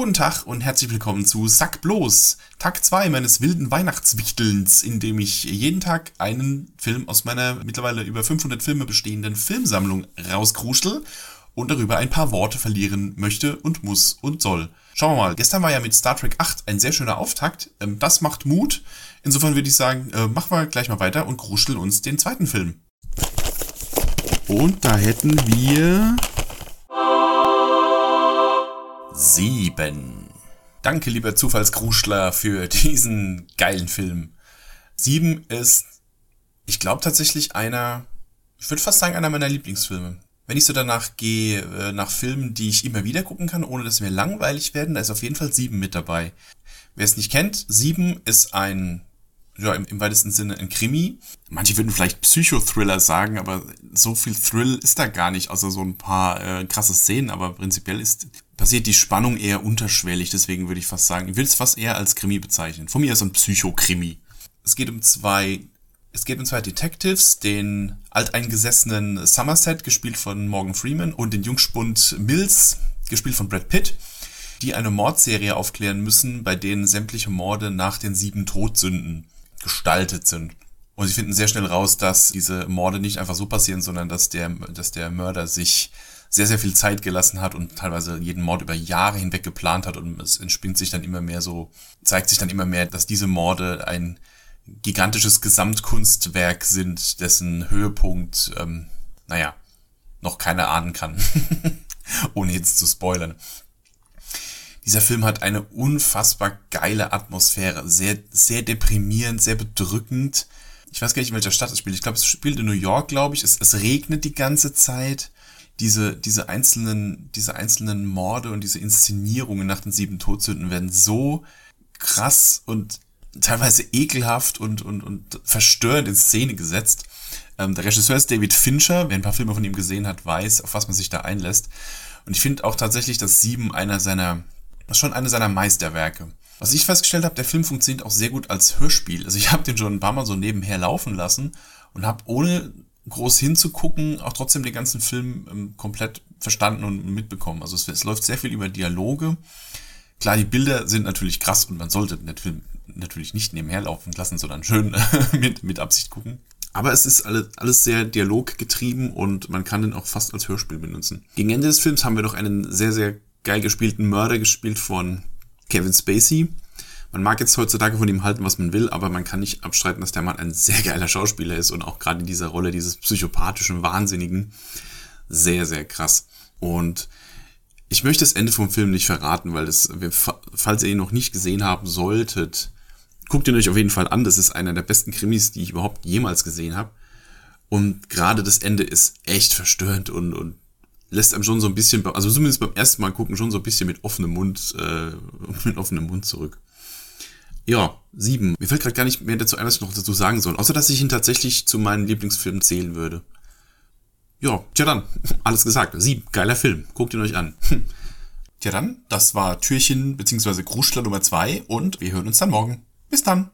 guten Tag und herzlich willkommen zu Sack bloß, Tag 2 meines wilden Weihnachtswichtelns, in dem ich jeden Tag einen Film aus meiner mittlerweile über 500 Filme bestehenden Filmsammlung rauskruschel und darüber ein paar Worte verlieren möchte und muss und soll. Schauen wir mal, gestern war ja mit Star Trek 8 ein sehr schöner Auftakt, ähm, das macht Mut. Insofern würde ich sagen, äh, machen wir gleich mal weiter und kruscheln uns den zweiten Film. Und da hätten wir 7. Danke, lieber Zufallskruschler, für diesen geilen Film. 7 ist, ich glaube tatsächlich einer, ich würde fast sagen, einer meiner Lieblingsfilme. Wenn ich so danach gehe, äh, nach Filmen, die ich immer wieder gucken kann, ohne dass sie mir langweilig werden, da ist auf jeden Fall 7 mit dabei. Wer es nicht kennt, 7 ist ein ja, im, im weitesten Sinne ein Krimi. Manche würden vielleicht Psychothriller sagen, aber so viel Thrill ist da gar nicht, außer so ein paar äh, krasse Szenen. Aber prinzipiell ist passiert die Spannung eher unterschwellig. Deswegen würde ich fast sagen, ich will es fast eher als Krimi bezeichnen. Von mir ist ein Psychokrimi. Es geht um zwei es geht um zwei Detectives, den alteingesessenen Somerset, gespielt von Morgan Freeman, und den Jungspund Mills, gespielt von Brad Pitt, die eine Mordserie aufklären müssen, bei denen sämtliche Morde nach den sieben Todsünden gestaltet sind. Und sie finden sehr schnell raus, dass diese Morde nicht einfach so passieren, sondern dass der, dass der Mörder sich sehr, sehr viel Zeit gelassen hat und teilweise jeden Mord über Jahre hinweg geplant hat und es entspinnt sich dann immer mehr so, zeigt sich dann immer mehr, dass diese Morde ein gigantisches Gesamtkunstwerk sind, dessen Höhepunkt, ähm, naja, noch keiner ahnen kann. Ohne jetzt zu spoilern. Dieser Film hat eine unfassbar geile Atmosphäre, sehr, sehr deprimierend, sehr bedrückend. Ich weiß gar nicht, in welcher Stadt es spielt. Ich glaube, es spielt in New York, glaube ich. Es, es regnet die ganze Zeit. Diese, diese einzelnen, diese einzelnen Morde und diese Inszenierungen nach den sieben Todsünden werden so krass und teilweise ekelhaft und, und, und verstörend in Szene gesetzt. Ähm, der Regisseur ist David Fincher. Wer ein paar Filme von ihm gesehen hat, weiß, auf was man sich da einlässt. Und ich finde auch tatsächlich, dass Sieben einer seiner das schon eine seiner Meisterwerke. Was ich festgestellt habe, der Film funktioniert auch sehr gut als Hörspiel. Also ich habe den schon ein paar Mal so nebenher laufen lassen und habe ohne groß hinzugucken auch trotzdem den ganzen Film ähm, komplett verstanden und mitbekommen. Also es, es, läuft sehr viel über Dialoge. Klar, die Bilder sind natürlich krass und man sollte den Film natürlich nicht nebenher laufen lassen, sondern schön mit, mit Absicht gucken. Aber es ist alles, alles sehr dialoggetrieben und man kann den auch fast als Hörspiel benutzen. Gegen Ende des Films haben wir noch einen sehr, sehr geil gespielten Mörder gespielt von Kevin Spacey. Man mag jetzt heutzutage von ihm halten, was man will, aber man kann nicht abstreiten, dass der Mann ein sehr geiler Schauspieler ist und auch gerade in dieser Rolle dieses psychopathischen Wahnsinnigen sehr, sehr krass. Und ich möchte das Ende vom Film nicht verraten, weil das, falls ihr ihn noch nicht gesehen haben solltet, guckt ihn euch auf jeden Fall an. Das ist einer der besten Krimis, die ich überhaupt jemals gesehen habe. Und gerade das Ende ist echt verstörend und, und lässt einem schon so ein bisschen, also zumindest beim ersten Mal gucken, schon so ein bisschen mit offenem Mund, äh, mit offenem Mund zurück. Ja, sieben. Mir fällt gerade gar nicht mehr dazu ein, was ich noch dazu sagen soll, außer dass ich ihn tatsächlich zu meinen Lieblingsfilmen zählen würde. Ja, tja dann, alles gesagt. Sieben, geiler Film. Guckt ihn euch an. Tja dann, das war Türchen bzw. Kruschler Nummer zwei und wir hören uns dann morgen. Bis dann.